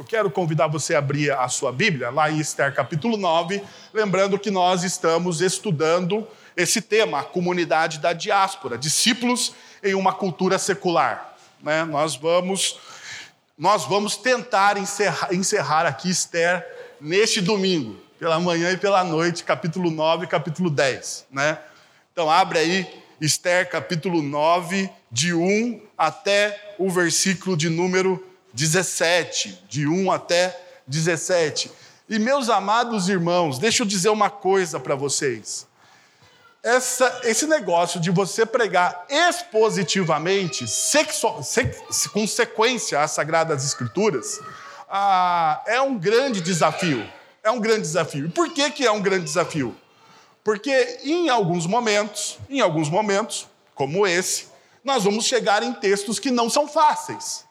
Eu quero convidar você a abrir a sua Bíblia, lá em Esther capítulo 9, lembrando que nós estamos estudando esse tema, a comunidade da diáspora, discípulos em uma cultura secular. Né? Nós, vamos, nós vamos tentar encerrar, encerrar aqui Esther neste domingo, pela manhã e pela noite, capítulo 9 e capítulo 10. Né? Então, abre aí Esther capítulo 9, de 1 até o versículo de número 17, de 1 até 17. E meus amados irmãos, deixa eu dizer uma coisa para vocês. Essa, esse negócio de você pregar expositivamente, sequ, com sequência às Sagradas Escrituras, ah, é um grande desafio. É um grande desafio. E por que, que é um grande desafio? Porque em alguns momentos, em alguns momentos, como esse, nós vamos chegar em textos que não são fáceis.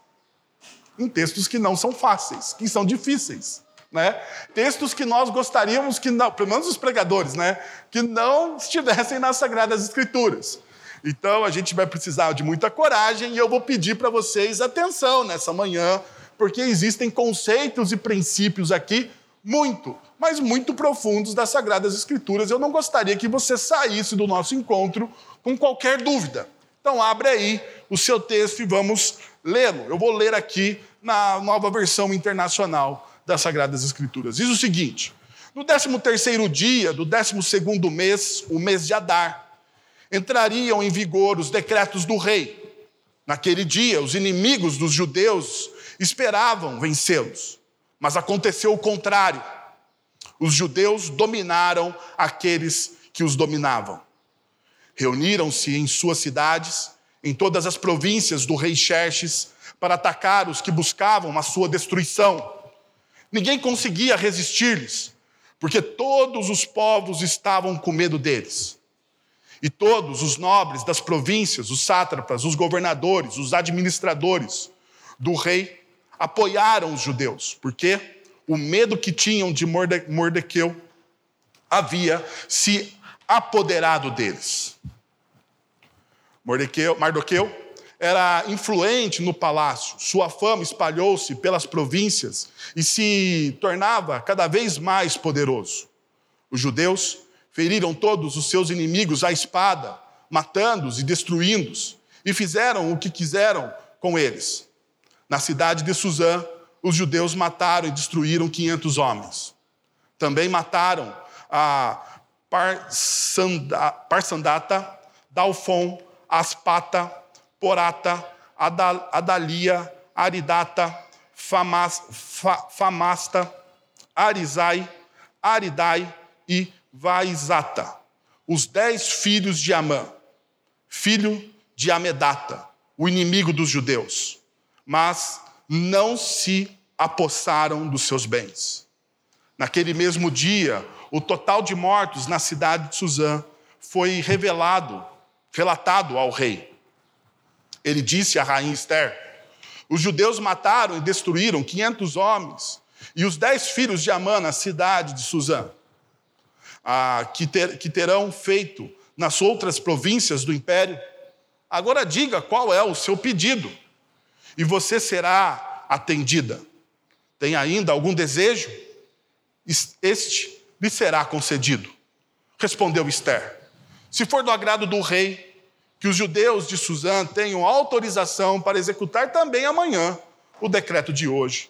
Em textos que não são fáceis, que são difíceis. Né? Textos que nós gostaríamos que não, pelo menos os pregadores, né, que não estivessem nas Sagradas Escrituras. Então a gente vai precisar de muita coragem e eu vou pedir para vocês atenção nessa manhã, porque existem conceitos e princípios aqui muito, mas muito profundos das Sagradas Escrituras. Eu não gostaria que você saísse do nosso encontro com qualquer dúvida. Então, abre aí o seu texto e vamos lê-lo. Eu vou ler aqui na nova versão internacional das Sagradas Escrituras. Diz o seguinte: No 13 dia do 12 mês, o mês de Adar, entrariam em vigor os decretos do rei. Naquele dia, os inimigos dos judeus esperavam vencê-los, mas aconteceu o contrário. Os judeus dominaram aqueles que os dominavam. Reuniram-se em suas cidades, em todas as províncias do rei Xerxes, para atacar os que buscavam a sua destruição. Ninguém conseguia resistir-lhes, porque todos os povos estavam com medo deles. E todos os nobres das províncias, os sátrapas, os governadores, os administradores do rei apoiaram os judeus, porque o medo que tinham de Mordequeu havia se apoderado deles. Mordequeu, Mardoqueu era influente no palácio, sua fama espalhou-se pelas províncias e se tornava cada vez mais poderoso. Os judeus feriram todos os seus inimigos à espada, matando-os e destruindo-os, e fizeram o que quiseram com eles. Na cidade de Suzã, os judeus mataram e destruíram 500 homens. Também mataram a Parsandata, Dalfon, Aspata, Porata, Adalia, Aridata, Famasta, Arizai, Aridai e Vaizata, os dez filhos de Amã, filho de Amedata, o inimigo dos judeus, mas não se apossaram dos seus bens. Naquele mesmo dia, o total de mortos na cidade de Suzã foi revelado relatado ao rei. Ele disse à rainha Esther: Os judeus mataram e destruíram 500 homens e os dez filhos de Amã na cidade de Suzã, que, ter, que terão feito nas outras províncias do império. Agora diga qual é o seu pedido e você será atendida. Tem ainda algum desejo? Este lhe será concedido. Respondeu Esther. Se for do agrado do rei, que os judeus de Suzã tenham autorização para executar também amanhã o decreto de hoje,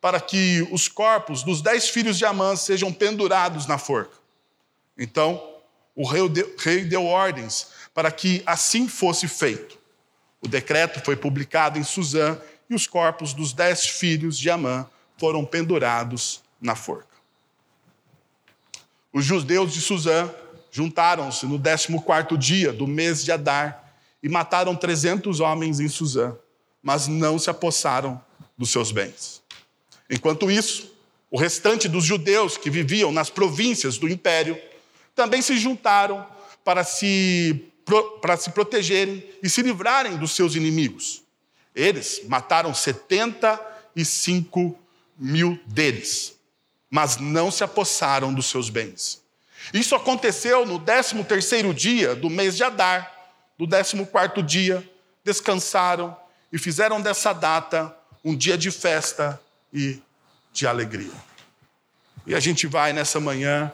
para que os corpos dos dez filhos de Amã sejam pendurados na forca. Então, o rei deu ordens para que assim fosse feito. O decreto foi publicado em Suzã e os corpos dos dez filhos de Amã foram pendurados na forca. Os judeus de Suzã juntaram-se no 14 dia do mês de Adar e mataram 300 homens em Suzã, mas não se apossaram dos seus bens. Enquanto isso, o restante dos judeus que viviam nas províncias do império também se juntaram para se, para se protegerem e se livrarem dos seus inimigos. Eles mataram 75 mil deles, mas não se apossaram dos seus bens. Isso aconteceu no 13 terceiro dia do mês de Adar, do 14 dia, descansaram e fizeram dessa data um dia de festa e de alegria. E a gente vai nessa manhã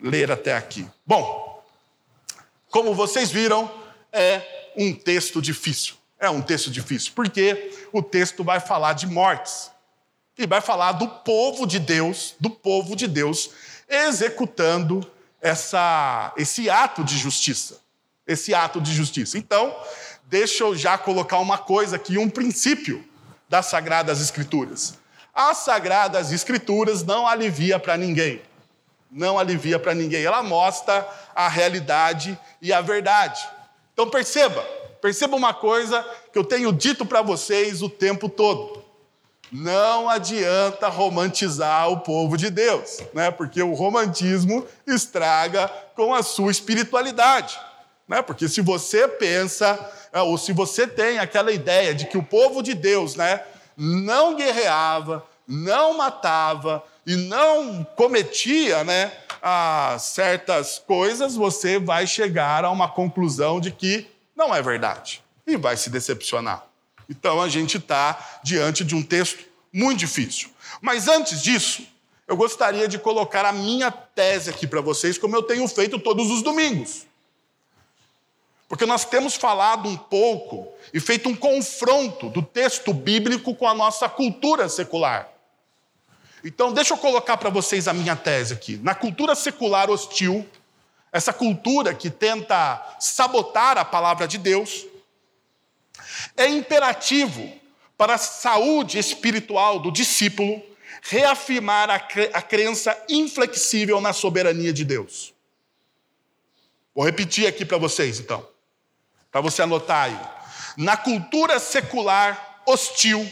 ler até aqui. Bom, como vocês viram, é um texto difícil. É um texto difícil, porque o texto vai falar de mortes. E vai falar do povo de Deus, do povo de Deus, executando essa, esse ato de justiça. Esse ato de justiça. Então, deixa eu já colocar uma coisa aqui, um princípio das Sagradas Escrituras. As Sagradas Escrituras não alivia para ninguém. Não alivia para ninguém. Ela mostra a realidade e a verdade. Então perceba, perceba uma coisa que eu tenho dito para vocês o tempo todo. Não adianta romantizar o povo de Deus, né? porque o romantismo estraga com a sua espiritualidade. Né? Porque se você pensa, é, ou se você tem aquela ideia de que o povo de Deus né, não guerreava, não matava e não cometia né, certas coisas, você vai chegar a uma conclusão de que não é verdade e vai se decepcionar. Então a gente está diante de um texto muito difícil. Mas antes disso, eu gostaria de colocar a minha tese aqui para vocês, como eu tenho feito todos os domingos. Porque nós temos falado um pouco e feito um confronto do texto bíblico com a nossa cultura secular. Então, deixa eu colocar para vocês a minha tese aqui. Na cultura secular hostil, essa cultura que tenta sabotar a palavra de Deus, é imperativo para a saúde espiritual do discípulo reafirmar a, cre a crença inflexível na soberania de Deus. Vou repetir aqui para vocês, então para você anotar aí. Na cultura secular hostil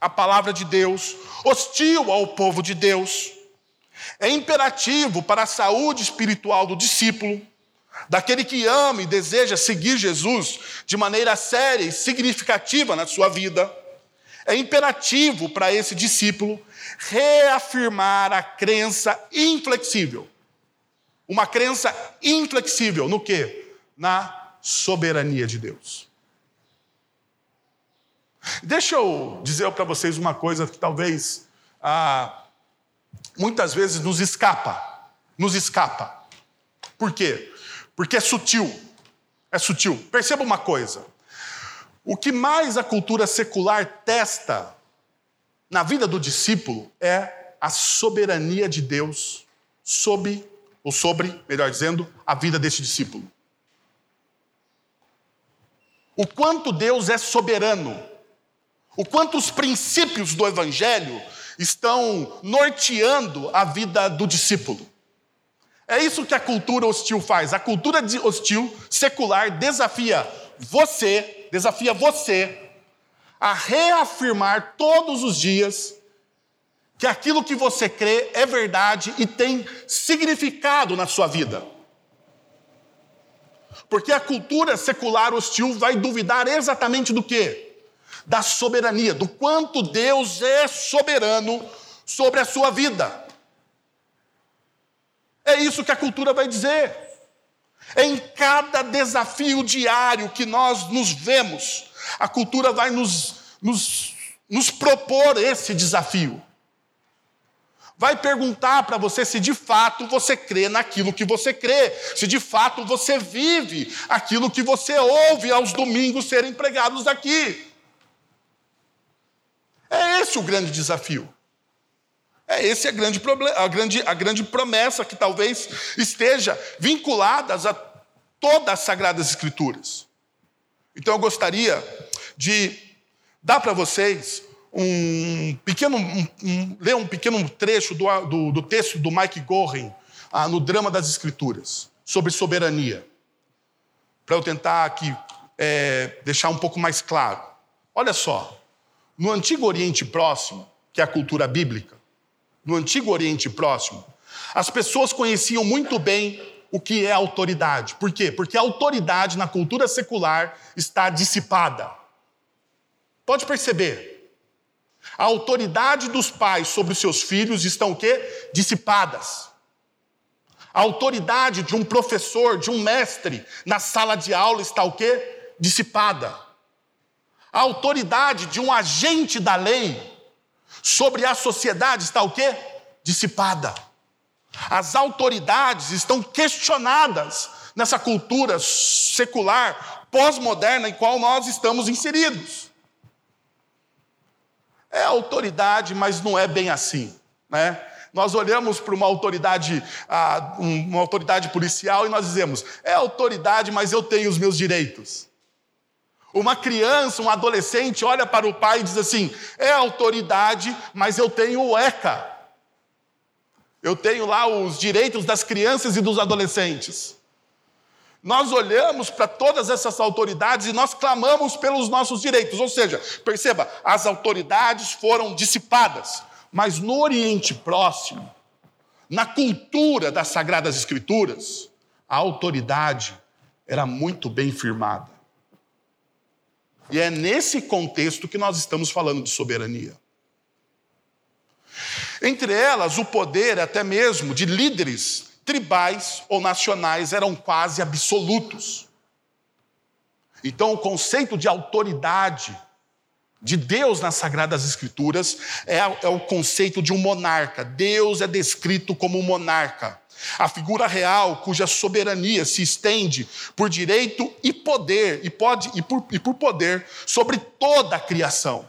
à palavra de Deus, hostil ao povo de Deus, é imperativo para a saúde espiritual do discípulo, daquele que ama e deseja seguir Jesus de maneira séria e significativa na sua vida. É imperativo para esse discípulo reafirmar a crença inflexível. Uma crença inflexível no quê? Na soberania de Deus. Deixa eu dizer para vocês uma coisa que talvez ah, muitas vezes nos escapa. Nos escapa. Por quê? Porque é sutil. É sutil. Perceba uma coisa. O que mais a cultura secular testa na vida do discípulo é a soberania de Deus sobre, ou sobre, melhor dizendo, a vida desse discípulo o quanto Deus é soberano, o quanto os princípios do Evangelho estão norteando a vida do discípulo. É isso que a cultura hostil faz. A cultura hostil secular desafia você, desafia você a reafirmar todos os dias que aquilo que você crê é verdade e tem significado na sua vida. Porque a cultura secular hostil vai duvidar exatamente do quê? Da soberania, do quanto Deus é soberano sobre a sua vida. É isso que a cultura vai dizer. Em cada desafio diário que nós nos vemos, a cultura vai nos, nos, nos propor esse desafio vai perguntar para você se de fato você crê naquilo que você crê, se de fato você vive aquilo que você ouve aos domingos serem pregados aqui. É esse o grande desafio. É esse a grande, problema, a grande, a grande promessa que talvez esteja vinculada a todas as Sagradas Escrituras. Então eu gostaria de dar para vocês um pequeno, um, um, ler um pequeno trecho do, do, do texto do Mike Gorin ah, no Drama das Escrituras, sobre soberania, para eu tentar aqui é, deixar um pouco mais claro. Olha só, no Antigo Oriente Próximo, que é a cultura bíblica, no Antigo Oriente Próximo, as pessoas conheciam muito bem o que é autoridade. Por quê? Porque a autoridade na cultura secular está dissipada. Pode perceber, a autoridade dos pais sobre os seus filhos estão o quê? Dissipadas. A autoridade de um professor, de um mestre na sala de aula está o quê? Dissipada. A autoridade de um agente da lei sobre a sociedade está o quê? Dissipada. As autoridades estão questionadas nessa cultura secular, pós-moderna em qual nós estamos inseridos. É autoridade, mas não é bem assim, né? Nós olhamos para uma autoridade, uma autoridade policial e nós dizemos: é autoridade, mas eu tenho os meus direitos. Uma criança, um adolescente olha para o pai e diz assim: é autoridade, mas eu tenho o ECA. Eu tenho lá os direitos das crianças e dos adolescentes. Nós olhamos para todas essas autoridades e nós clamamos pelos nossos direitos. Ou seja, perceba, as autoridades foram dissipadas. Mas no Oriente Próximo, na cultura das Sagradas Escrituras, a autoridade era muito bem firmada. E é nesse contexto que nós estamos falando de soberania. Entre elas, o poder até mesmo de líderes tribais ou nacionais eram quase absolutos. Então, o conceito de autoridade de Deus nas Sagradas Escrituras é, é, o conceito de um monarca. Deus é descrito como um monarca. A figura real cuja soberania se estende por direito e poder, e, pode, e, por, e por poder, sobre toda a criação.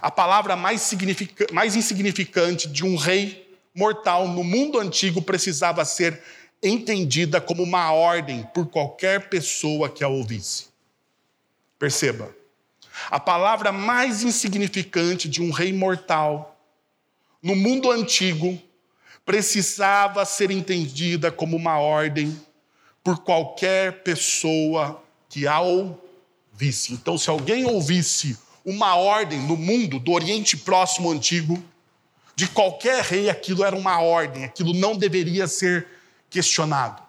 A palavra mais, mais insignificante de um rei mortal no mundo antigo precisava ser entendida como uma ordem por qualquer pessoa que a ouvisse. Perceba, a palavra mais insignificante de um rei mortal no mundo antigo precisava ser entendida como uma ordem por qualquer pessoa que a ouvisse. Então, se alguém ouvisse uma ordem no mundo do Oriente Próximo Antigo, de qualquer rei, aquilo era uma ordem, aquilo não deveria ser questionado.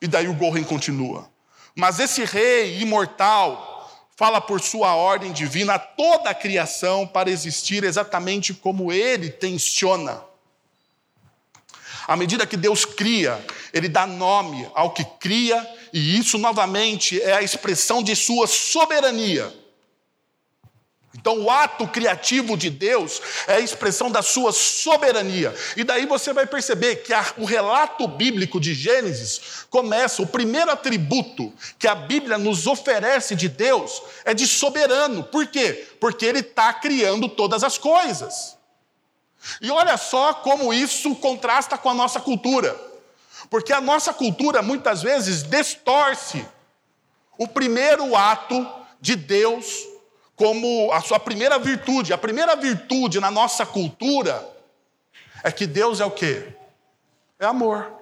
E daí o Goren continua. Mas esse rei imortal fala por sua ordem divina a toda a criação para existir exatamente como ele tensiona. À medida que Deus cria, ele dá nome ao que cria, e isso novamente é a expressão de sua soberania. Então, o ato criativo de Deus é a expressão da sua soberania. E daí você vai perceber que a, o relato bíblico de Gênesis começa, o primeiro atributo que a Bíblia nos oferece de Deus é de soberano. Por quê? Porque ele está criando todas as coisas. E olha só como isso contrasta com a nossa cultura. Porque a nossa cultura muitas vezes distorce o primeiro ato de Deus como a sua primeira virtude. A primeira virtude na nossa cultura é que Deus é o quê? É amor.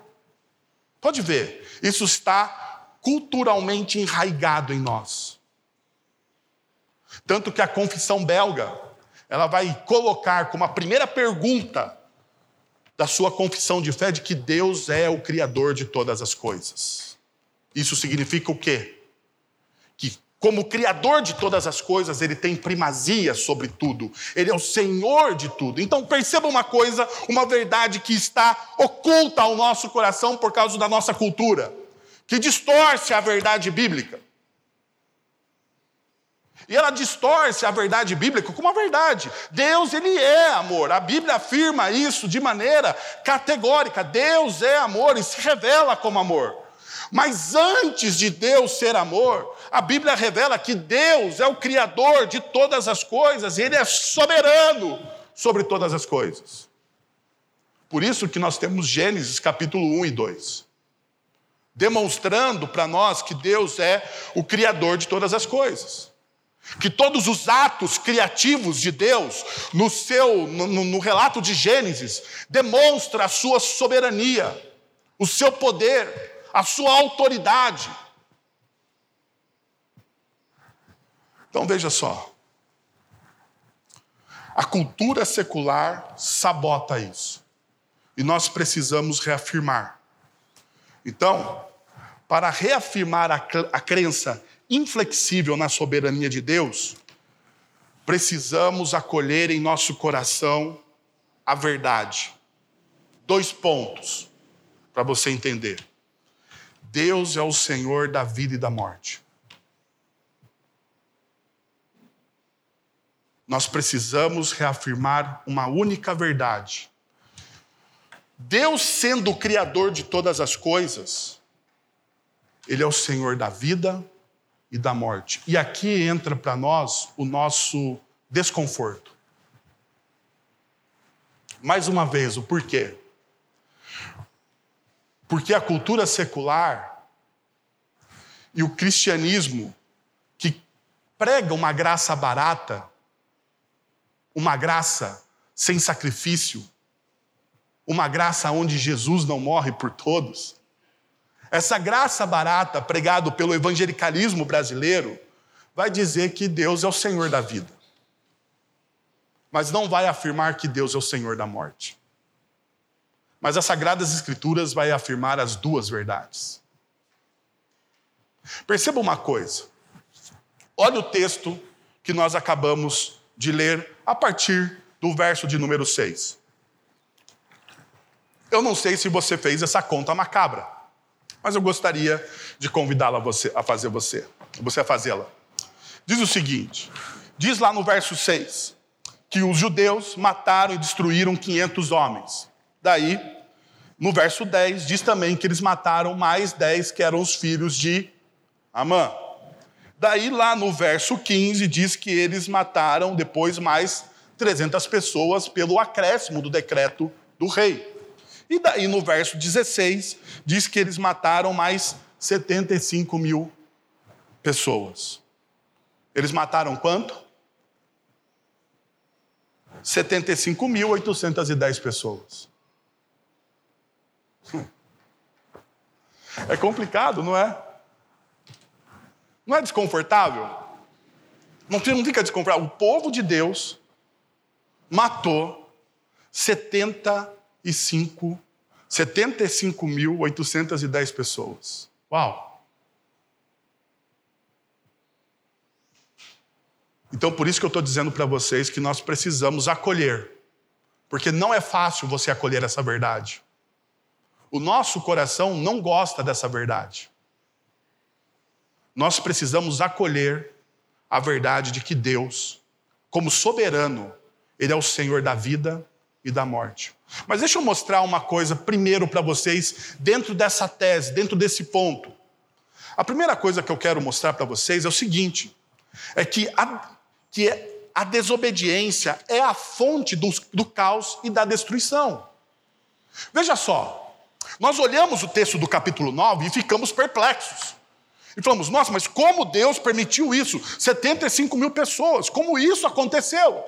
Pode ver, isso está culturalmente enraigado em nós. Tanto que a confissão belga, ela vai colocar como a primeira pergunta da sua confissão de fé de que Deus é o criador de todas as coisas. Isso significa o quê? Como Criador de todas as coisas, ele tem primazia sobre tudo. Ele é o Senhor de tudo. Então perceba uma coisa, uma verdade que está oculta ao nosso coração por causa da nossa cultura, que distorce a verdade bíblica. E ela distorce a verdade bíblica como a verdade. Deus, ele é amor. A Bíblia afirma isso de maneira categórica. Deus é amor e se revela como amor. Mas antes de Deus ser amor, a Bíblia revela que Deus é o Criador de todas as coisas, e Ele é soberano sobre todas as coisas. Por isso que nós temos Gênesis capítulo 1 e 2, demonstrando para nós que Deus é o Criador de todas as coisas. Que todos os atos criativos de Deus, no seu no, no relato de Gênesis, demonstra a sua soberania, o seu poder, a sua autoridade. Então veja só. A cultura secular sabota isso. E nós precisamos reafirmar. Então, para reafirmar a, crença inflexível na soberania de Deus, precisamos acolher em nosso coração a verdade. Dois pontos para você entender. Deus é o Senhor da vida e da morte. Nós precisamos reafirmar uma única verdade. Deus, sendo o Criador de todas as coisas, Ele é o Senhor da vida e da morte. E aqui entra para nós o nosso desconforto. Mais uma vez, o porquê? Porque a cultura secular e o cristianismo que prega uma graça barata, uma graça sem sacrifício, uma graça onde Jesus não morre por todos. Essa graça barata pregado pelo evangelicalismo brasileiro vai dizer que Deus é o Senhor da vida. Mas não vai afirmar que Deus é o Senhor da morte. Mas as Sagradas Escrituras vai afirmar as duas verdades. Perceba uma coisa. Olha o texto que nós acabamos de ler a partir do verso de número 6. Eu não sei se você fez essa conta macabra, mas eu gostaria de convidá-la a, fazer você, você a fazê-la. Diz o seguinte: diz lá no verso 6 que os judeus mataram e destruíram 500 homens. Daí, no verso 10, diz também que eles mataram mais 10 que eram os filhos de Amã. Daí, lá no verso 15, diz que eles mataram depois mais 300 pessoas pelo acréscimo do decreto do rei. E daí, no verso 16, diz que eles mataram mais 75 mil pessoas. Eles mataram quanto? 75.810 pessoas. É complicado, não é? Não é desconfortável? Não fica desconfortável. O povo de Deus matou 75, 75.810 pessoas. Uau! Então, por isso que eu estou dizendo para vocês que nós precisamos acolher, porque não é fácil você acolher essa verdade. O nosso coração não gosta dessa verdade. Nós precisamos acolher a verdade de que Deus, como soberano, Ele é o Senhor da vida e da morte. Mas deixa eu mostrar uma coisa primeiro para vocês, dentro dessa tese, dentro desse ponto. A primeira coisa que eu quero mostrar para vocês é o seguinte: é que a, que a desobediência é a fonte do, do caos e da destruição. Veja só, nós olhamos o texto do capítulo 9 e ficamos perplexos. E falamos, nossa, mas como Deus permitiu isso? 75 mil pessoas, como isso aconteceu?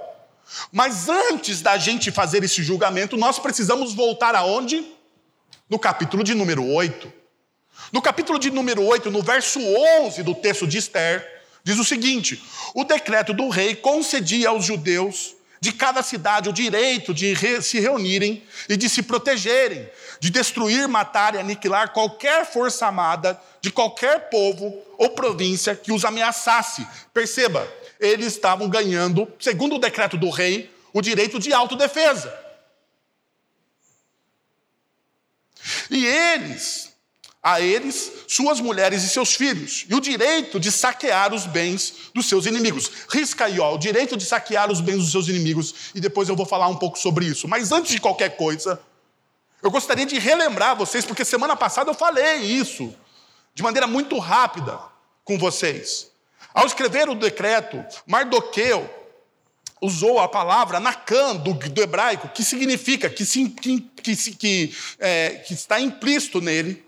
Mas antes da gente fazer esse julgamento, nós precisamos voltar aonde? No capítulo de número 8. No capítulo de número 8, no verso 11 do texto de Esther, diz o seguinte: o decreto do rei concedia aos judeus de cada cidade o direito de re se reunirem e de se protegerem, de destruir, matar e aniquilar qualquer força armada de qualquer povo ou província que os ameaçasse. Perceba, eles estavam ganhando, segundo o decreto do rei, o direito de autodefesa. E eles a eles, suas mulheres e seus filhos, e o direito de saquear os bens dos seus inimigos. Risca aí, ó, o direito de saquear os bens dos seus inimigos, e depois eu vou falar um pouco sobre isso. Mas antes de qualquer coisa, eu gostaria de relembrar vocês, porque semana passada eu falei isso, de maneira muito rápida com vocês. Ao escrever o decreto, Mardoqueu usou a palavra Nakan, do, do hebraico, que significa, que, que, que, que, é, que está implícito nele,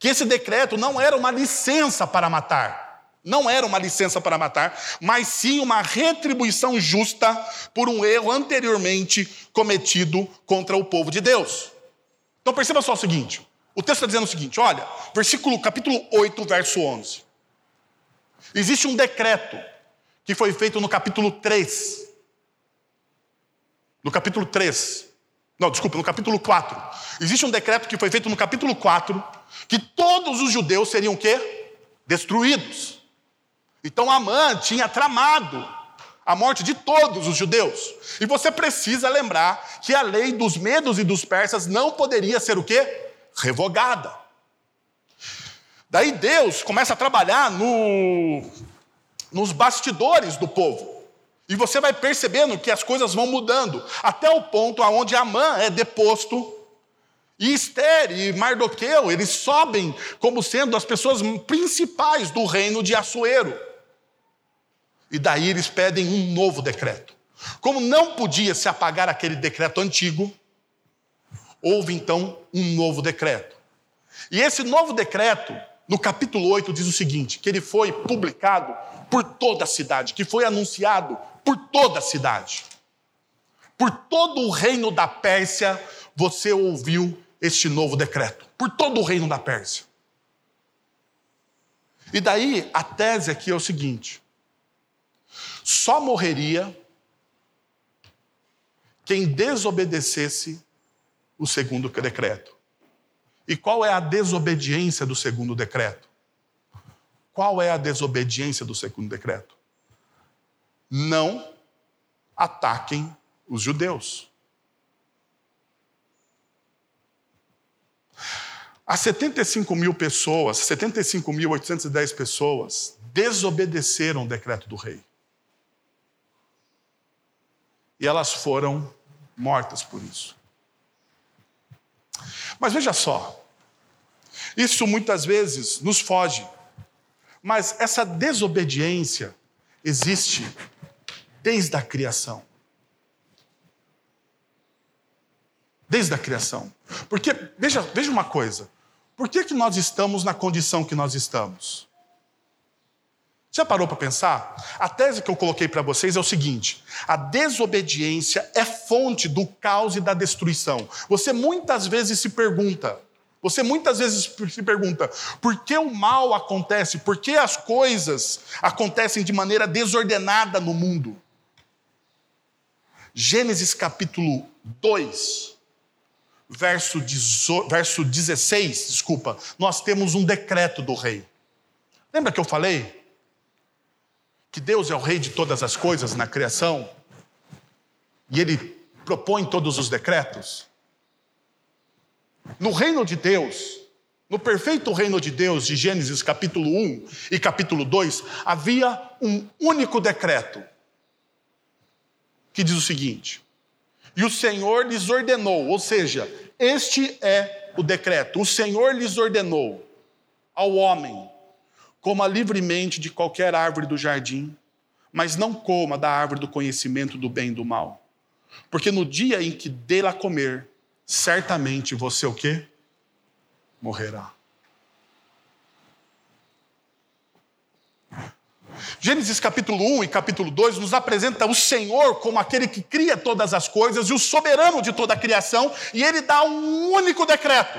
que esse decreto não era uma licença para matar. Não era uma licença para matar, mas sim uma retribuição justa por um erro anteriormente cometido contra o povo de Deus. Então perceba só o seguinte: o texto está dizendo o seguinte, olha, versículo capítulo 8, verso 11. Existe um decreto que foi feito no capítulo 3. No capítulo 3. Não, desculpa, no capítulo 4. Existe um decreto que foi feito no capítulo 4 que todos os judeus seriam o quê? Destruídos. Então Amã tinha tramado a morte de todos os judeus. E você precisa lembrar que a lei dos medos e dos persas não poderia ser o quê? Revogada. Daí Deus começa a trabalhar no, nos bastidores do povo. E você vai percebendo que as coisas vão mudando, até o ponto aonde Amã é deposto e Esther e Mardoqueu, eles sobem como sendo as pessoas principais do reino de Assuero. E daí eles pedem um novo decreto. Como não podia se apagar aquele decreto antigo, houve então um novo decreto. E esse novo decreto, no capítulo 8, diz o seguinte: que ele foi publicado por toda a cidade, que foi anunciado por toda a cidade. Por todo o reino da Pérsia, você ouviu este novo decreto. Por todo o reino da Pérsia. E daí a tese aqui é o seguinte: só morreria quem desobedecesse o segundo decreto. E qual é a desobediência do segundo decreto? Qual é a desobediência do segundo decreto? Não ataquem os judeus. As 75 mil pessoas, 75.810 pessoas, desobedeceram o decreto do rei. E elas foram mortas por isso. Mas veja só, isso muitas vezes nos foge, mas essa desobediência existe desde a criação. Desde a criação. Porque, veja, veja uma coisa, por que, que nós estamos na condição que nós estamos? Já parou para pensar? A tese que eu coloquei para vocês é o seguinte: a desobediência é fonte do caos e da destruição. Você muitas vezes se pergunta, você muitas vezes se pergunta, por que o mal acontece? Por que as coisas acontecem de maneira desordenada no mundo? Gênesis capítulo 2, verso, verso 16, desculpa, nós temos um decreto do rei. Lembra que eu falei? que Deus é o rei de todas as coisas na criação e ele propõe todos os decretos? No reino de Deus, no perfeito reino de Deus, de Gênesis capítulo 1 e capítulo 2, havia um único decreto que diz o seguinte: E o Senhor lhes ordenou, ou seja, este é o decreto, o Senhor lhes ordenou ao homem Coma livremente de qualquer árvore do jardim, mas não coma da árvore do conhecimento do bem e do mal. Porque no dia em que dela comer, certamente você o quê? Morrerá. Gênesis capítulo 1 e capítulo 2 nos apresenta o Senhor como aquele que cria todas as coisas e o soberano de toda a criação, e ele dá um único decreto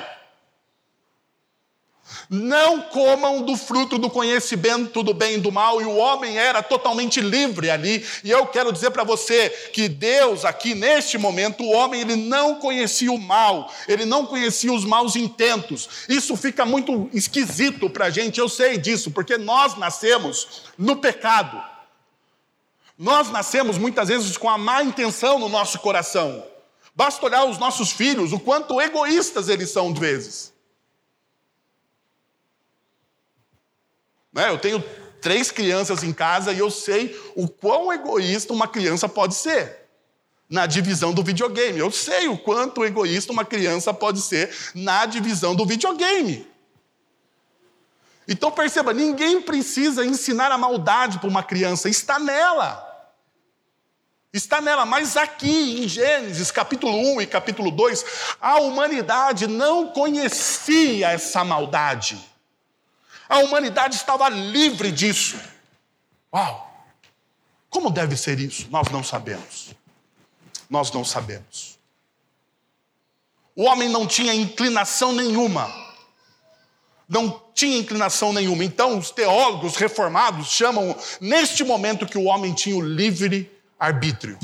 não comam do fruto do conhecimento do bem e do mal, e o homem era totalmente livre ali. E eu quero dizer para você que Deus, aqui neste momento, o homem ele não conhecia o mal, ele não conhecia os maus intentos. Isso fica muito esquisito para a gente, eu sei disso, porque nós nascemos no pecado. Nós nascemos muitas vezes com a má intenção no nosso coração. Basta olhar os nossos filhos, o quanto egoístas eles são de vezes. Né? Eu tenho três crianças em casa e eu sei o quão egoísta uma criança pode ser na divisão do videogame. Eu sei o quanto egoísta uma criança pode ser na divisão do videogame. Então perceba, ninguém precisa ensinar a maldade para uma criança, está nela. Está nela, mas aqui em Gênesis capítulo 1 e capítulo 2, a humanidade não conhecia essa maldade. A humanidade estava livre disso. Uau! Como deve ser isso? Nós não sabemos. Nós não sabemos. O homem não tinha inclinação nenhuma. Não tinha inclinação nenhuma. Então, os teólogos reformados chamam, neste momento, que o homem tinha o livre arbítrio.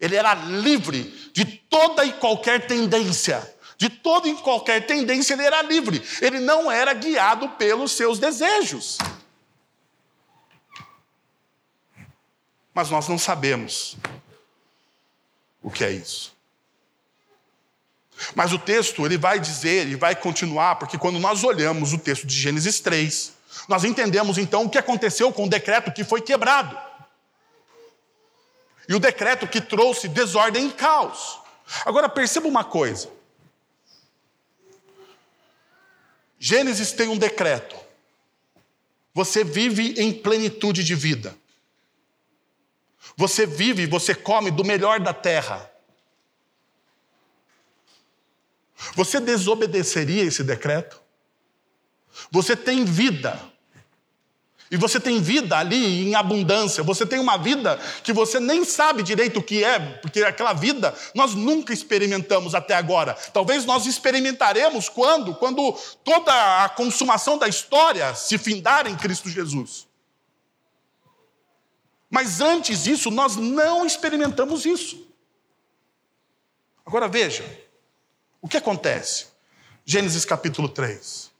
Ele era livre de toda e qualquer tendência de toda e qualquer tendência, ele era livre. Ele não era guiado pelos seus desejos. Mas nós não sabemos o que é isso. Mas o texto, ele vai dizer e vai continuar, porque quando nós olhamos o texto de Gênesis 3, nós entendemos então o que aconteceu com o decreto que foi quebrado. E o decreto que trouxe desordem e caos. Agora perceba uma coisa. Gênesis tem um decreto. Você vive em plenitude de vida. Você vive, você come do melhor da terra. Você desobedeceria esse decreto? Você tem vida. E você tem vida ali em abundância. Você tem uma vida que você nem sabe direito o que é, porque aquela vida nós nunca experimentamos até agora. Talvez nós experimentaremos quando? Quando toda a consumação da história se findar em Cristo Jesus. Mas antes disso, nós não experimentamos isso. Agora veja, o que acontece? Gênesis capítulo 3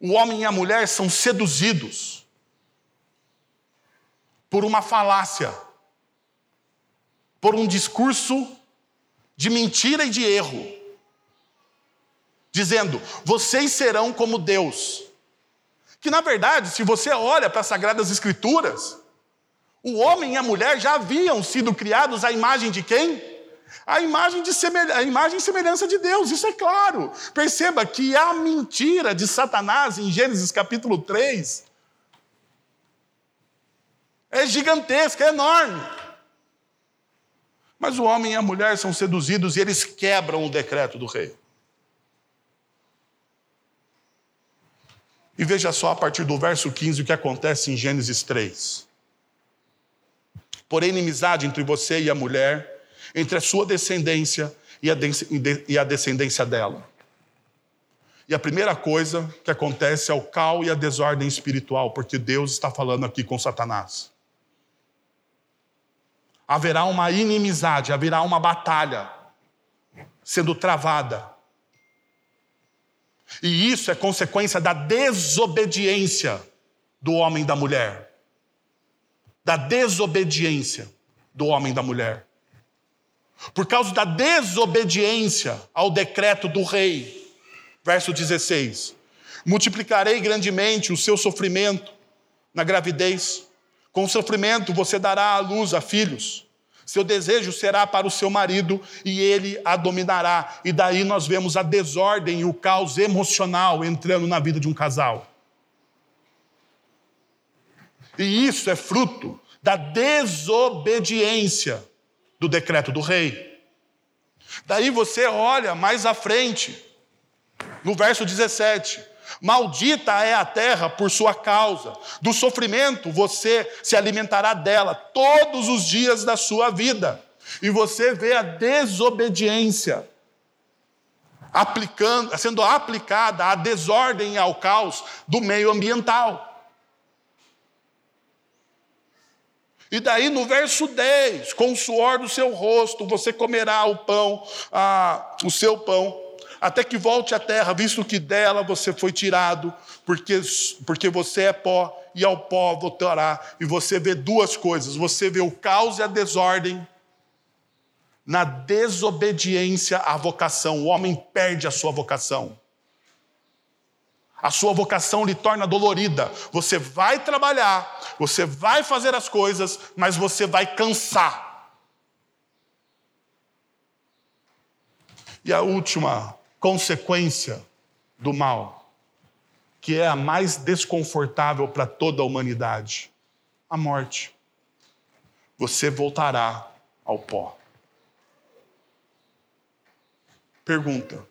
o homem e a mulher são seduzidos por uma falácia, por um discurso de mentira e de erro, dizendo: vocês serão como Deus. Que na verdade, se você olha para as Sagradas Escrituras, o homem e a mulher já haviam sido criados à imagem de quem? A imagem, de a imagem e semelhança de Deus, isso é claro. Perceba que a mentira de Satanás em Gênesis capítulo 3 é gigantesca, é enorme. Mas o homem e a mulher são seduzidos e eles quebram o decreto do rei. E veja só a partir do verso 15 o que acontece em Gênesis 3. Porém, inimizade entre você e a mulher entre a sua descendência e a, descendência dela. E a primeira coisa que acontece é o caos e a desordem espiritual, porque Deus está falando aqui com Satanás. Haverá uma inimizade, haverá uma batalha sendo travada. E isso é consequência da desobediência do homem e da mulher. Da desobediência do homem e da mulher por causa da desobediência ao decreto do rei. Verso 16: Multiplicarei grandemente o seu sofrimento na gravidez. Com o sofrimento você dará à luz a filhos. Seu desejo será para o seu marido e ele a dominará. E daí nós vemos a desordem e o caos emocional entrando na vida de um casal. E isso é fruto da desobediência do decreto do rei. Daí você olha mais à frente, no verso 17: Maldita é a terra por sua causa, do sofrimento você se alimentará dela todos os dias da sua vida. E você vê a desobediência aplicando, sendo aplicada à desordem e ao caos do meio ambiental. E daí no verso 10, com o suor do seu rosto, você comerá o pão, o seu pão, até que volte à terra, visto que dela você foi tirado, porque, porque você é pó, e ao pó voltará. E você vê duas coisas: você vê o caos e a desordem, na desobediência à vocação. O homem perde a sua vocação. A sua vocação lhe torna dolorida. Você vai trabalhar, você vai fazer as coisas, mas você vai cansar. E a última consequência do mal, que é a mais desconfortável para toda a humanidade, a morte. Você voltará ao pó. Pergunta: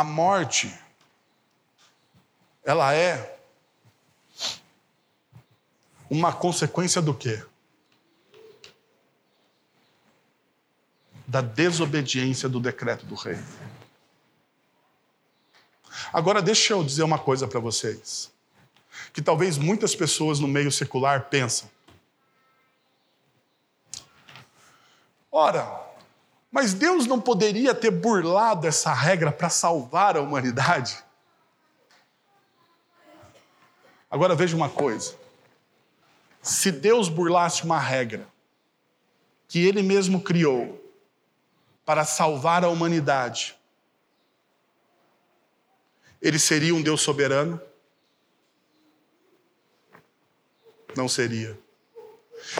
a morte, ela é uma consequência do quê? Da desobediência do decreto do rei. Agora, deixa eu dizer uma coisa para vocês, que talvez muitas pessoas no meio secular pensam. Ora, mas Deus não poderia ter burlado essa regra para salvar a humanidade? Agora veja uma coisa: se Deus burlasse uma regra que Ele mesmo criou para salvar a humanidade, Ele seria um Deus soberano? Não seria.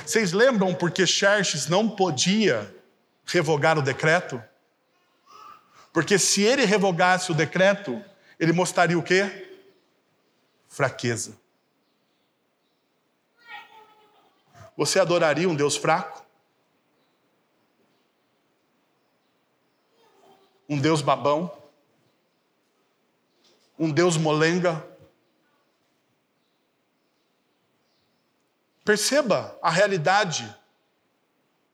Vocês lembram porque Xerxes não podia revogar o decreto? Porque se ele revogasse o decreto, ele mostraria o quê? Fraqueza. Você adoraria um Deus fraco? Um Deus babão? Um Deus molenga? Perceba a realidade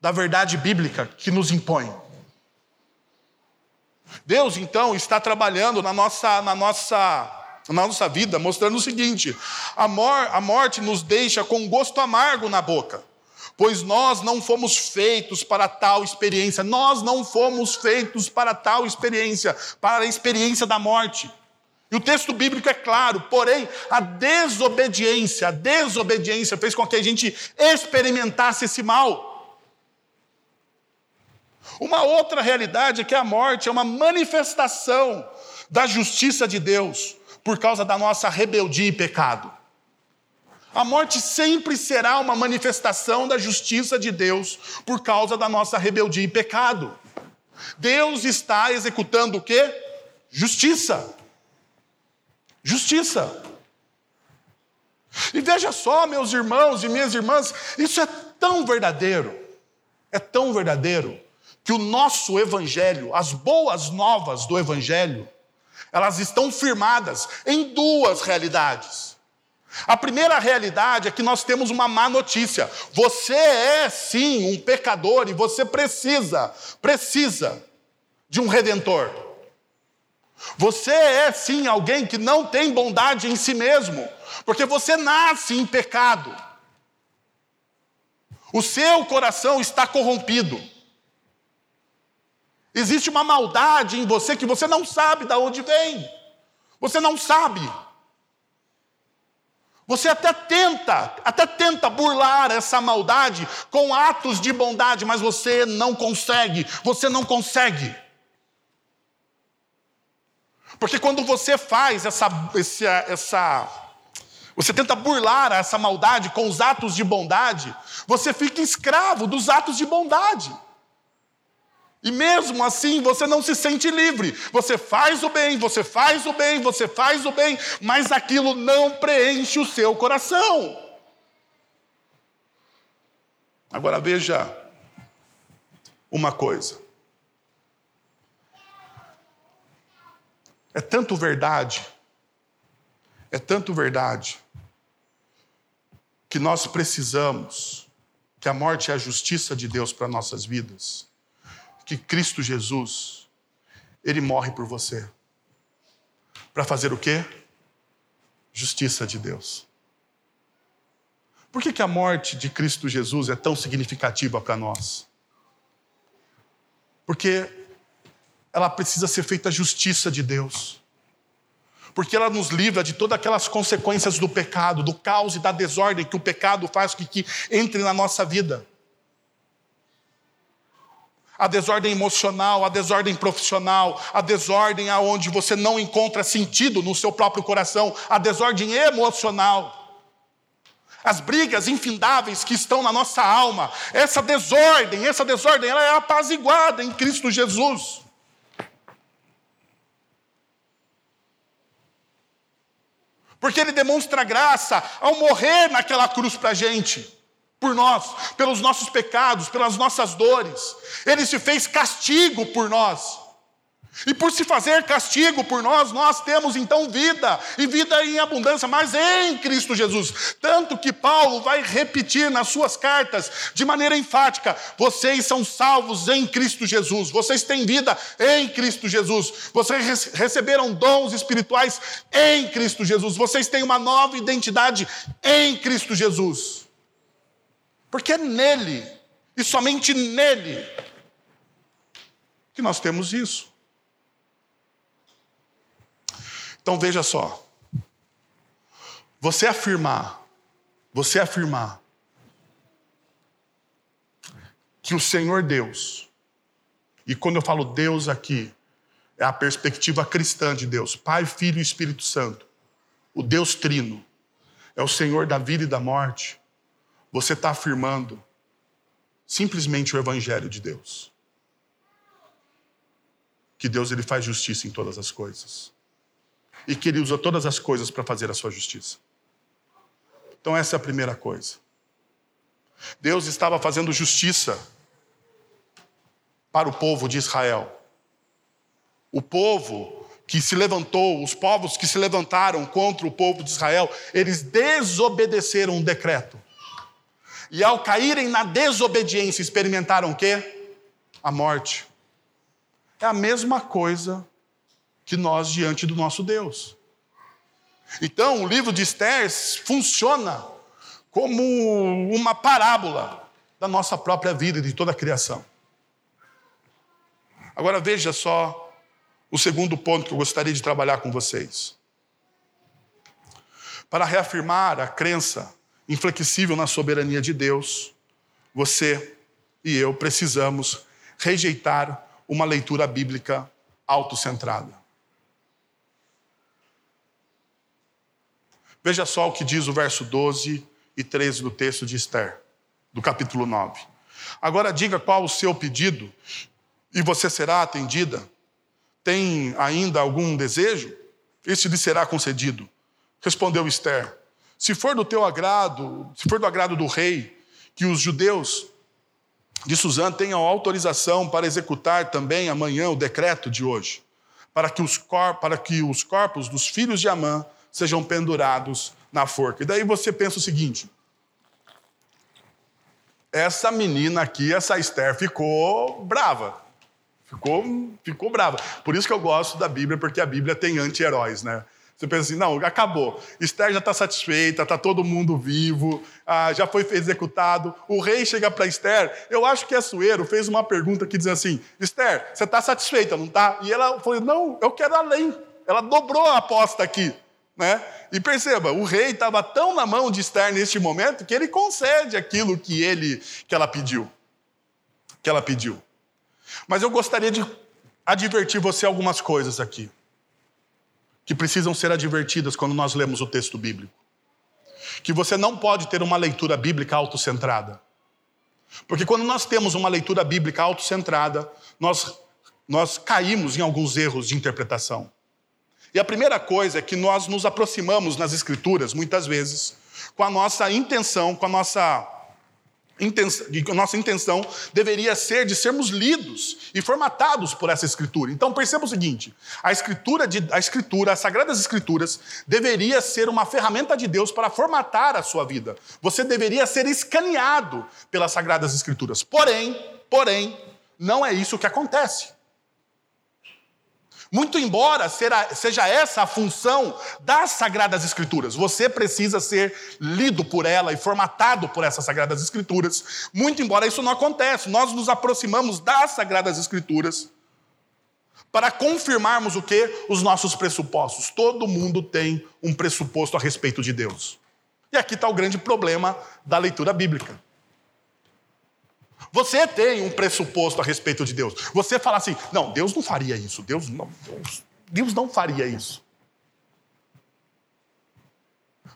da verdade bíblica que nos impõe. Deus, então, está trabalhando na nossa, na nossa, na nossa vida, mostrando o seguinte: a, mor a morte nos deixa com gosto amargo na boca, pois nós não fomos feitos para tal experiência, nós não fomos feitos para tal experiência, para a experiência da morte. E o texto bíblico é claro, porém, a desobediência, a desobediência fez com que a gente experimentasse esse mal. Uma outra realidade é que a morte é uma manifestação da justiça de Deus por causa da nossa rebeldia e pecado. A morte sempre será uma manifestação da justiça de Deus por causa da nossa rebeldia e pecado. Deus está executando o quê? Justiça. Justiça. E veja só, meus irmãos e minhas irmãs, isso é tão verdadeiro, é tão verdadeiro, que o nosso evangelho, as boas novas do evangelho, elas estão firmadas em duas realidades. A primeira realidade é que nós temos uma má notícia. Você é sim um pecador e você precisa, precisa de um redentor. Você é sim alguém que não tem bondade em si mesmo, porque você nasce em pecado. O seu coração está corrompido. Existe uma maldade em você que você não sabe de onde vem. Você não sabe. Você até tenta, até tenta burlar essa maldade com atos de bondade, mas você não consegue. Você não consegue. Porque quando você faz essa, essa, essa você tenta burlar essa maldade com os atos de bondade, você fica escravo dos atos de bondade. E mesmo assim você não se sente livre. Você faz o bem, você faz o bem, você faz o bem, mas aquilo não preenche o seu coração. Agora veja uma coisa. É tanto verdade, é tanto verdade, que nós precisamos que a morte é a justiça de Deus para nossas vidas que Cristo Jesus, ele morre por você. Para fazer o quê? Justiça de Deus. Por que, que a morte de Cristo Jesus é tão significativa para nós? Porque ela precisa ser feita justiça de Deus. Porque ela nos livra de todas aquelas consequências do pecado, do caos e da desordem que o pecado faz com que entre na nossa vida a desordem emocional, a desordem profissional, a desordem aonde você não encontra sentido no seu próprio coração, a desordem emocional. As brigas infindáveis que estão na nossa alma, essa desordem, essa desordem, ela é apaziguada em Cristo Jesus. Porque Ele demonstra graça ao morrer naquela cruz para a gente por nós, pelos nossos pecados, pelas nossas dores. Ele se fez castigo por nós. E por se fazer castigo por nós, nós temos então vida, e vida em abundância, mas em Cristo Jesus. Tanto que Paulo vai repetir nas suas cartas, de maneira enfática: vocês são salvos em Cristo Jesus, vocês têm vida em Cristo Jesus, vocês receberam dons espirituais em Cristo Jesus, vocês têm uma nova identidade em Cristo Jesus. Porque é nele, e somente nele, que nós temos isso. Então veja só. Você afirmar, você afirmar que o Senhor Deus, e quando eu falo Deus aqui, é a perspectiva cristã de Deus, Pai, Filho e Espírito Santo, o Deus Trino, é o Senhor da vida e da morte você está afirmando simplesmente o Evangelho de Deus. Que Deus ele faz justiça em todas as coisas. E que Ele usa todas as coisas para fazer a sua justiça. Então, essa é a primeira coisa. Deus estava fazendo justiça para o povo de Israel. O povo que se levantou, os povos que se levantaram contra o povo de Israel, eles desobedeceram o decreto. E ao caírem na desobediência, experimentaram o quê? A morte. É a mesma coisa que nós diante do nosso Deus. Então, o livro de Esther funciona como uma parábola da nossa própria vida e de toda a criação. Agora veja só o segundo ponto que eu gostaria de trabalhar com vocês. Para reafirmar a crença inflexível na soberania de Deus, você e eu precisamos rejeitar uma leitura bíblica autocentrada. Veja só o que diz o verso 12 e 13 do texto de Esther, do capítulo 9. Agora diga qual o seu pedido e você será atendida. Tem ainda algum desejo? Este lhe será concedido. Respondeu Esther: Se for do teu agrado, se for do agrado do rei, que os judeus de Suzã tenham autorização para executar também amanhã o decreto de hoje, para que os, cor para que os corpos dos filhos de Amã sejam pendurados na forca. E daí você pensa o seguinte: essa menina aqui, essa Esther, ficou brava. Ficou, ficou brava. Por isso que eu gosto da Bíblia, porque a Bíblia tem anti-heróis, né? Você pensa assim, não, acabou. Esther já está satisfeita, está todo mundo vivo, ah, já foi executado. O rei chega para Esther, eu acho que Sueiro, fez uma pergunta que diz assim, Esther, você está satisfeita, não está? E ela falou, não, eu quero além. Ela dobrou a aposta aqui. Né? E perceba, o rei estava tão na mão de Esther neste momento que ele concede aquilo que ele que ela pediu. Que ela pediu. Mas eu gostaria de advertir você algumas coisas aqui, que precisam ser advertidas quando nós lemos o texto bíblico. Que você não pode ter uma leitura bíblica autocentrada. Porque quando nós temos uma leitura bíblica autocentrada, nós, nós caímos em alguns erros de interpretação. E a primeira coisa é que nós nos aproximamos nas Escrituras, muitas vezes, com a nossa intenção, com a nossa a nossa intenção deveria ser de sermos lidos e formatados por essa escritura. Então perceba o seguinte: a escritura, de, a escritura, as sagradas escrituras, deveria ser uma ferramenta de Deus para formatar a sua vida. Você deveria ser escaneado pelas sagradas escrituras. Porém, porém, não é isso que acontece. Muito embora seja essa a função das Sagradas Escrituras, você precisa ser lido por ela e formatado por essas Sagradas Escrituras. Muito embora isso não aconteça, nós nos aproximamos das Sagradas Escrituras para confirmarmos o que? Os nossos pressupostos. Todo mundo tem um pressuposto a respeito de Deus. E aqui está o grande problema da leitura bíblica. Você tem um pressuposto a respeito de Deus. Você fala assim: não, Deus não faria isso. Deus não, Deus, Deus não faria isso.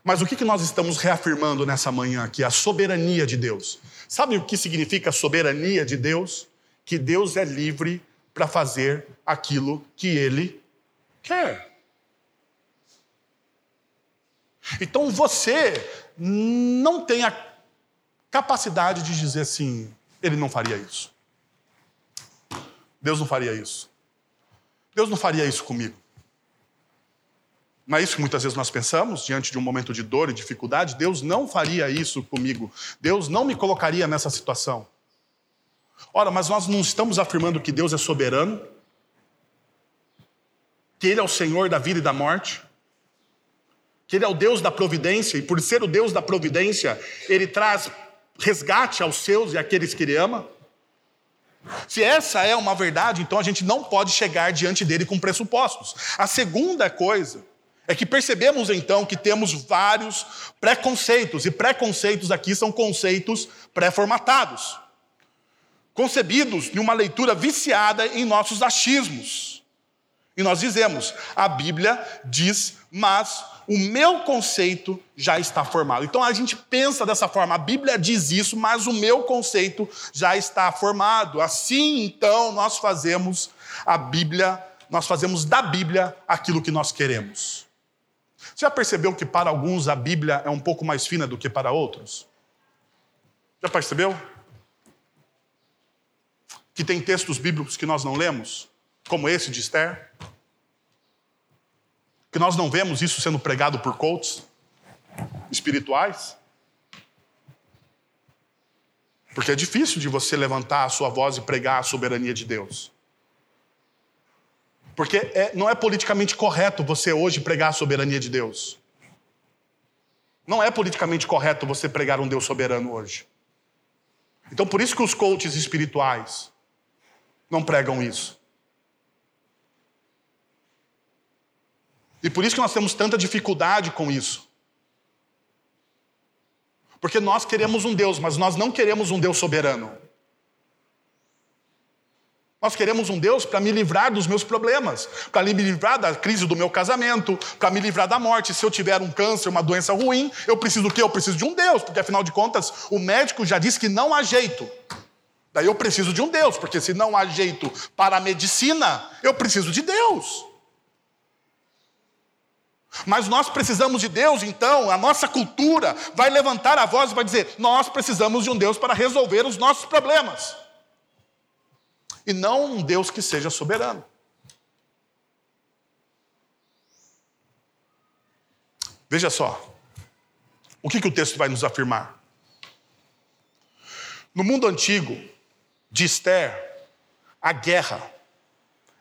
Mas o que nós estamos reafirmando nessa manhã aqui? A soberania de Deus. Sabe o que significa soberania de Deus? Que Deus é livre para fazer aquilo que Ele quer. Então você não tem a capacidade de dizer assim: ele não faria isso. Deus não faria isso. Deus não faria isso comigo. Não é isso que muitas vezes nós pensamos diante de um momento de dor e dificuldade? Deus não faria isso comigo. Deus não me colocaria nessa situação. Ora, mas nós não estamos afirmando que Deus é soberano, que Ele é o Senhor da vida e da morte, que Ele é o Deus da providência, e por ser o Deus da providência, Ele traz resgate aos seus e àqueles que ele ama? Se essa é uma verdade, então a gente não pode chegar diante dele com pressupostos. A segunda coisa é que percebemos então que temos vários preconceitos, e preconceitos aqui são conceitos pré-formatados, concebidos de uma leitura viciada em nossos achismos. E nós dizemos, a Bíblia diz, mas o meu conceito já está formado. Então a gente pensa dessa forma, a Bíblia diz isso, mas o meu conceito já está formado. Assim, então, nós fazemos a Bíblia, nós fazemos da Bíblia aquilo que nós queremos. Você já percebeu que para alguns a Bíblia é um pouco mais fina do que para outros? Já percebeu? Que tem textos bíblicos que nós não lemos, como esse de Esther? Que nós não vemos isso sendo pregado por coaches espirituais? Porque é difícil de você levantar a sua voz e pregar a soberania de Deus. Porque é, não é politicamente correto você hoje pregar a soberania de Deus. Não é politicamente correto você pregar um Deus soberano hoje. Então, por isso que os coaches espirituais não pregam isso. E por isso que nós temos tanta dificuldade com isso. Porque nós queremos um Deus, mas nós não queremos um Deus soberano. Nós queremos um Deus para me livrar dos meus problemas, para me livrar da crise do meu casamento, para me livrar da morte. Se eu tiver um câncer, uma doença ruim, eu preciso do quê? Eu preciso de um Deus, porque afinal de contas, o médico já disse que não há jeito. Daí eu preciso de um Deus, porque se não há jeito para a medicina, eu preciso de Deus. Mas nós precisamos de Deus, então, a nossa cultura vai levantar a voz e vai dizer: nós precisamos de um Deus para resolver os nossos problemas. E não um Deus que seja soberano. Veja só, o que, que o texto vai nos afirmar? No mundo antigo de Esther, a guerra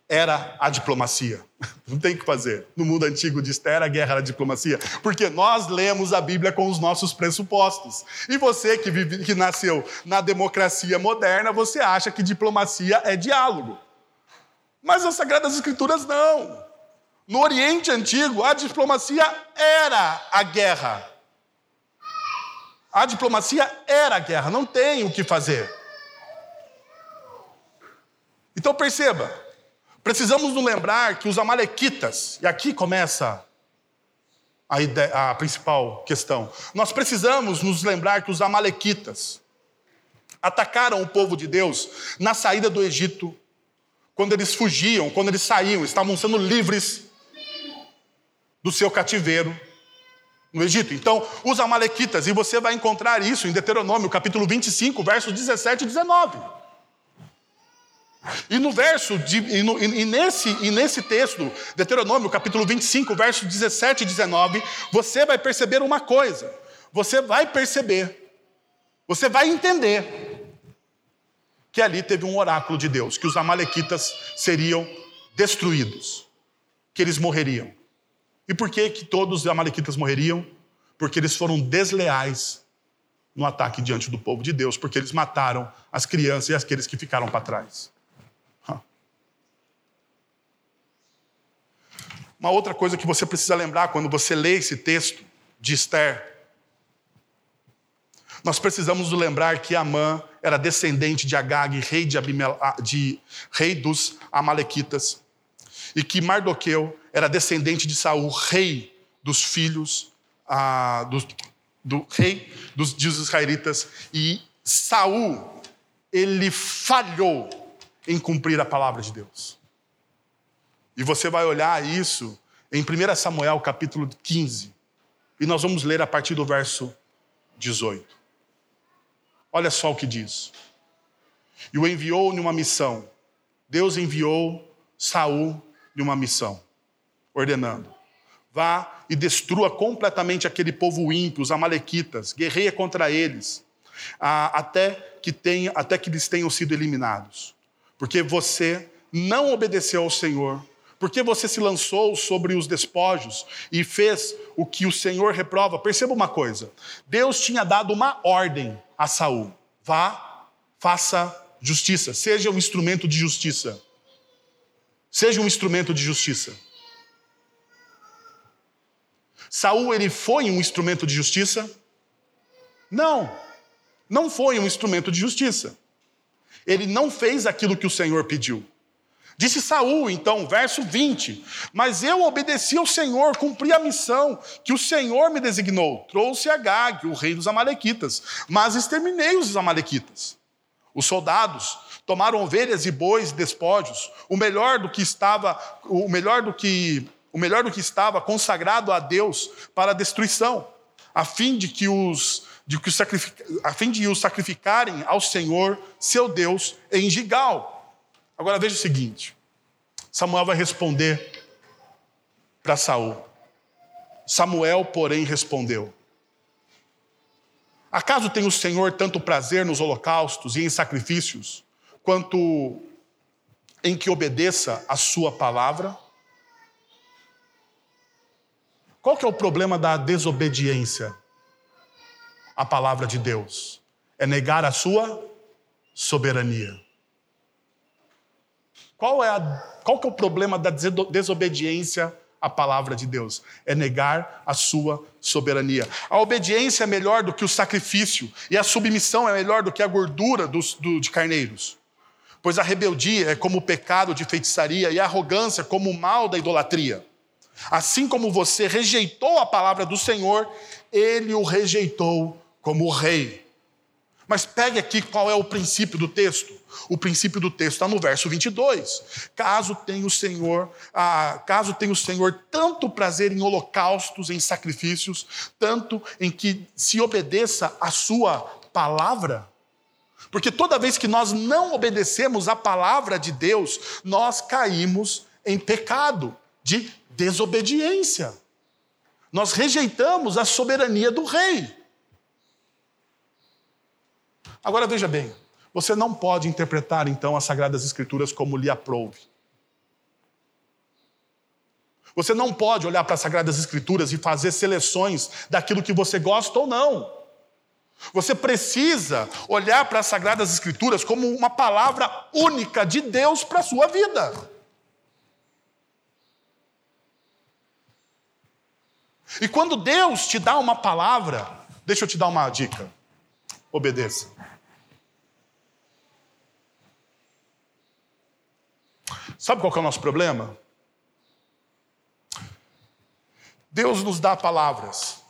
era a diplomacia. Não tem o que fazer. No mundo antigo de Esther, a guerra era a diplomacia. Porque nós lemos a Bíblia com os nossos pressupostos. E você que, vive, que nasceu na democracia moderna, você acha que diplomacia é diálogo. Mas as Sagradas Escrituras não. No Oriente Antigo, a diplomacia era a guerra. A diplomacia era a guerra, não tem o que fazer. Então perceba, Precisamos nos lembrar que os Amalequitas, e aqui começa a, ideia, a principal questão, nós precisamos nos lembrar que os Amalequitas atacaram o povo de Deus na saída do Egito, quando eles fugiam, quando eles saíam, estavam sendo livres do seu cativeiro no Egito. Então, os Amalequitas, e você vai encontrar isso em Deuteronômio, capítulo 25, versos 17 e 19. E no verso, de, e, no, e, nesse, e nesse texto, Deuteronômio, capítulo 25, versos 17 e 19, você vai perceber uma coisa. Você vai perceber, você vai entender que ali teve um oráculo de Deus, que os amalequitas seriam destruídos, que eles morreriam. E por que, que todos os amalequitas morreriam? Porque eles foram desleais no ataque diante do povo de Deus, porque eles mataram as crianças e aqueles que ficaram para trás. Uma outra coisa que você precisa lembrar quando você lê esse texto de Esther, nós precisamos lembrar que Amã era descendente de Agag, rei, de Abimel, ah, de, rei dos Amalequitas, e que Mardoqueu era descendente de Saul, rei dos filhos ah, do, do, rei dos, dos israelitas, e Saul ele falhou em cumprir a palavra de Deus. E você vai olhar isso em 1 Samuel capítulo 15. E nós vamos ler a partir do verso 18. Olha só o que diz. E o enviou em uma missão. Deus enviou Saul em uma missão, ordenando: vá e destrua completamente aquele povo ímpio, os amalequitas, guerreia contra eles, até que tenha, até que eles tenham sido eliminados. Porque você não obedeceu ao Senhor, porque você se lançou sobre os despojos e fez o que o Senhor reprova. Perceba uma coisa: Deus tinha dado uma ordem a Saul: vá, faça justiça, seja um instrumento de justiça. Seja um instrumento de justiça. Saul ele foi um instrumento de justiça? Não. Não foi um instrumento de justiça. Ele não fez aquilo que o Senhor pediu. Disse Saul, então, verso 20: Mas eu obedeci ao Senhor, cumpri a missão que o Senhor me designou. Trouxe a Gag, o rei dos Amalequitas, mas exterminei os Amalequitas. Os soldados tomaram ovelhas e bois despojos, o melhor do que estava, o melhor do que, o melhor do que estava consagrado a Deus para a destruição, a fim de que os de que a fim de os sacrificarem ao Senhor, seu Deus, em Gigal Agora veja o seguinte: Samuel vai responder para Saul. Samuel, porém, respondeu: Acaso tem o Senhor tanto prazer nos holocaustos e em sacrifícios, quanto em que obedeça a sua palavra? Qual que é o problema da desobediência à palavra de Deus? É negar a sua soberania. Qual é, a, qual que é o problema da desobediência à palavra de Deus? É negar a sua soberania. A obediência é melhor do que o sacrifício, e a submissão é melhor do que a gordura dos, do, de carneiros. Pois a rebeldia é como o pecado de feitiçaria, e a arrogância como o mal da idolatria. Assim como você rejeitou a palavra do Senhor, ele o rejeitou como rei. Mas pegue aqui qual é o princípio do texto. O princípio do texto está no verso 22. Caso tenha o Senhor, ah, caso tenha o Senhor tanto prazer em holocaustos, em sacrifícios, tanto em que se obedeça a sua palavra, porque toda vez que nós não obedecemos a palavra de Deus, nós caímos em pecado de desobediência. Nós rejeitamos a soberania do rei. Agora veja bem, você não pode interpretar então as Sagradas Escrituras como lhe aprouve. Você não pode olhar para as Sagradas Escrituras e fazer seleções daquilo que você gosta ou não. Você precisa olhar para as Sagradas Escrituras como uma palavra única de Deus para a sua vida. E quando Deus te dá uma palavra, deixa eu te dar uma dica: obedeça. Sabe qual é o nosso problema? Deus nos dá palavras,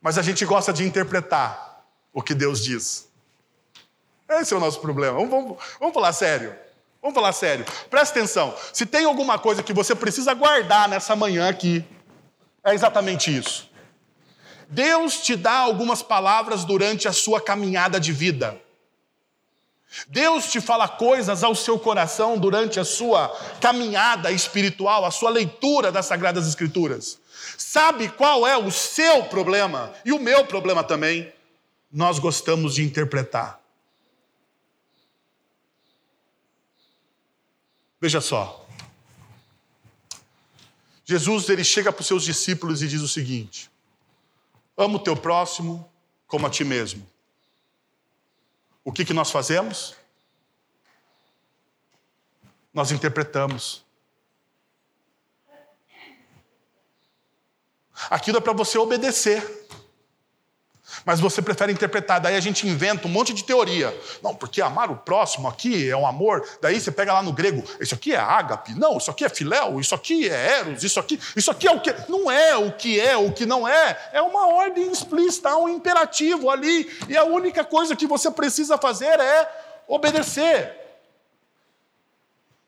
mas a gente gosta de interpretar o que Deus diz. Esse é o nosso problema. Vamos, vamos, vamos falar sério. Vamos falar sério. Presta atenção. Se tem alguma coisa que você precisa guardar nessa manhã aqui, é exatamente isso. Deus te dá algumas palavras durante a sua caminhada de vida. Deus te fala coisas ao seu coração durante a sua caminhada espiritual, a sua leitura das Sagradas Escrituras. Sabe qual é o seu problema e o meu problema também? Nós gostamos de interpretar. Veja só. Jesus ele chega para os seus discípulos e diz o seguinte: Ama o teu próximo como a ti mesmo o que, que nós fazemos? Nós interpretamos. Aquilo é para você obedecer. Mas você prefere interpretar, daí a gente inventa um monte de teoria. Não, porque amar o próximo aqui é um amor. Daí você pega lá no grego, isso aqui é ágape, não, isso aqui é filéu, isso aqui é eros, isso aqui, isso aqui é o que. Não é o que é, o que não é. É uma ordem explícita, há um imperativo ali. E a única coisa que você precisa fazer é obedecer.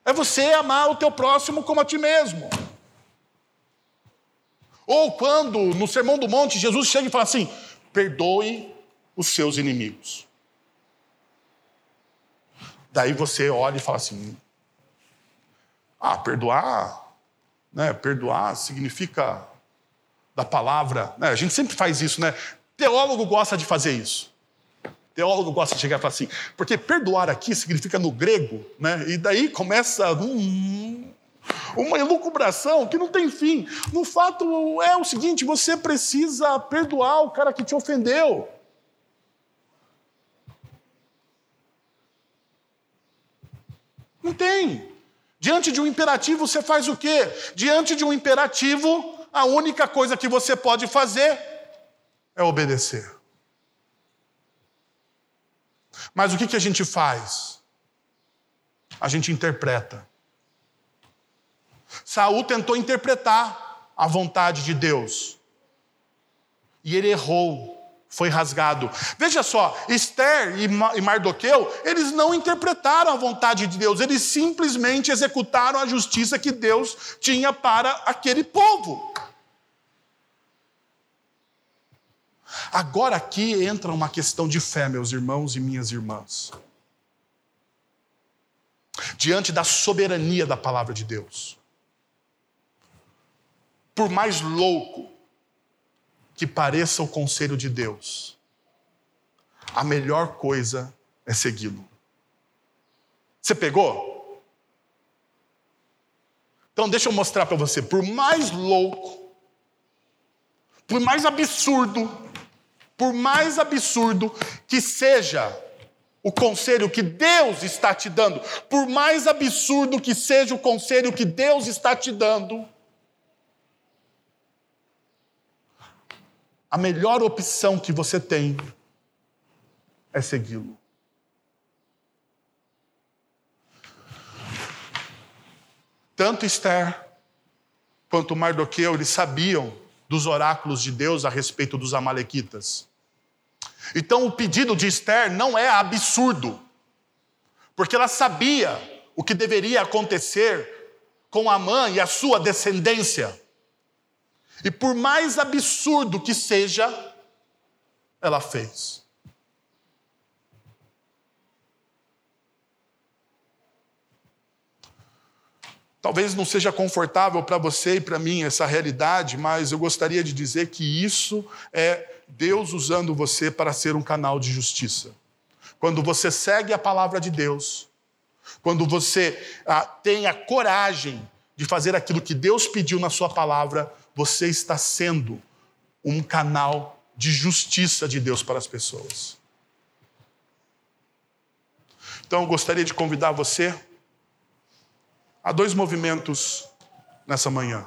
É você amar o teu próximo como a ti mesmo. Ou quando no Sermão do Monte Jesus chega e fala assim: perdoe os seus inimigos. Daí você olha e fala assim: ah, perdoar, né? Perdoar significa da palavra. Né? A gente sempre faz isso, né? Teólogo gosta de fazer isso. Teólogo gosta de chegar e falar assim, porque perdoar aqui significa no grego, né? E daí começa um, uma elucubração que não tem fim. No fato é o seguinte: você precisa perdoar o cara que te ofendeu. Não tem. Diante de um imperativo, você faz o quê? Diante de um imperativo, a única coisa que você pode fazer é obedecer. Mas o que, que a gente faz? a gente interpreta. Saul tentou interpretar a vontade de Deus. E ele errou, foi rasgado. Veja só, Esther e Mardoqueu, eles não interpretaram a vontade de Deus, eles simplesmente executaram a justiça que Deus tinha para aquele povo. Agora aqui entra uma questão de fé, meus irmãos e minhas irmãs. Diante da soberania da palavra de Deus. Por mais louco que pareça o conselho de Deus, a melhor coisa é segui-lo. Você pegou? Então deixa eu mostrar para você, por mais louco, por mais absurdo por mais absurdo que seja o conselho que Deus está te dando, por mais absurdo que seja o conselho que Deus está te dando, a melhor opção que você tem é segui-lo. Tanto Esther quanto Mardoqueu, eles sabiam dos oráculos de Deus a respeito dos Amalequitas. Então, o pedido de Esther não é absurdo, porque ela sabia o que deveria acontecer com Amã e a sua descendência. E por mais absurdo que seja, ela fez. Talvez não seja confortável para você e para mim essa realidade, mas eu gostaria de dizer que isso é Deus usando você para ser um canal de justiça. Quando você segue a palavra de Deus, quando você ah, tem a coragem de fazer aquilo que Deus pediu na sua palavra, você está sendo um canal de justiça de Deus para as pessoas. Então eu gostaria de convidar você Há dois movimentos nessa manhã.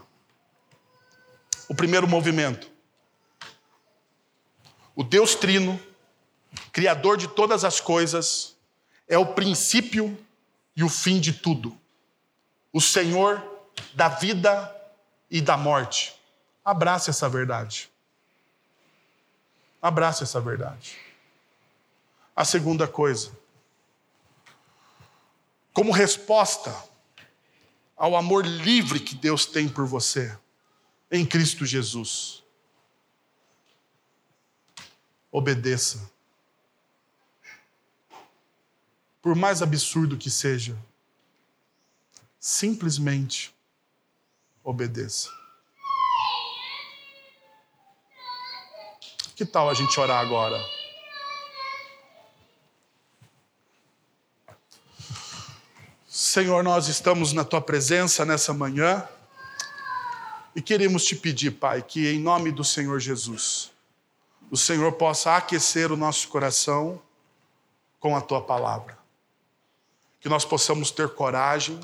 O primeiro movimento. O Deus Trino, Criador de todas as coisas, é o princípio e o fim de tudo. O Senhor da vida e da morte. Abrace essa verdade. Abrace essa verdade. A segunda coisa. Como resposta ao amor livre que Deus tem por você em Cristo Jesus. Obedeça. Por mais absurdo que seja, simplesmente obedeça. Que tal a gente orar agora? Senhor, nós estamos na tua presença nessa manhã e queremos te pedir, Pai, que em nome do Senhor Jesus, o Senhor possa aquecer o nosso coração com a tua palavra. Que nós possamos ter coragem,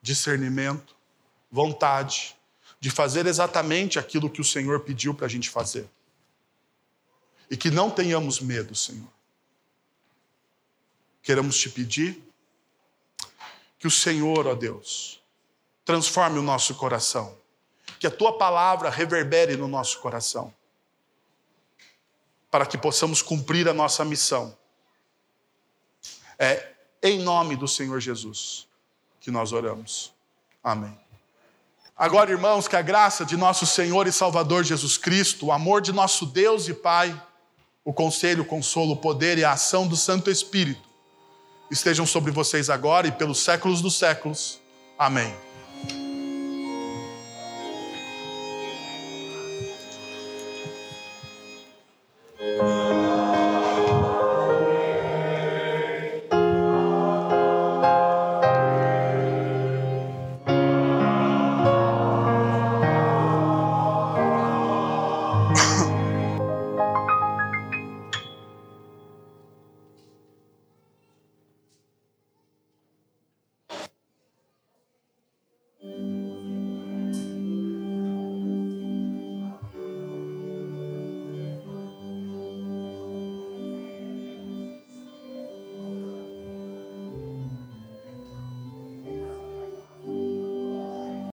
discernimento, vontade de fazer exatamente aquilo que o Senhor pediu para a gente fazer. E que não tenhamos medo, Senhor. Queremos te pedir que o Senhor, ó Deus, transforme o nosso coração. Que a tua palavra reverbere no nosso coração. Para que possamos cumprir a nossa missão. É em nome do Senhor Jesus que nós oramos. Amém. Agora, irmãos, que a graça de nosso Senhor e Salvador Jesus Cristo, o amor de nosso Deus e Pai, o conselho, o consolo, o poder e a ação do Santo Espírito estejam sobre vocês agora e pelos séculos dos séculos. Amém.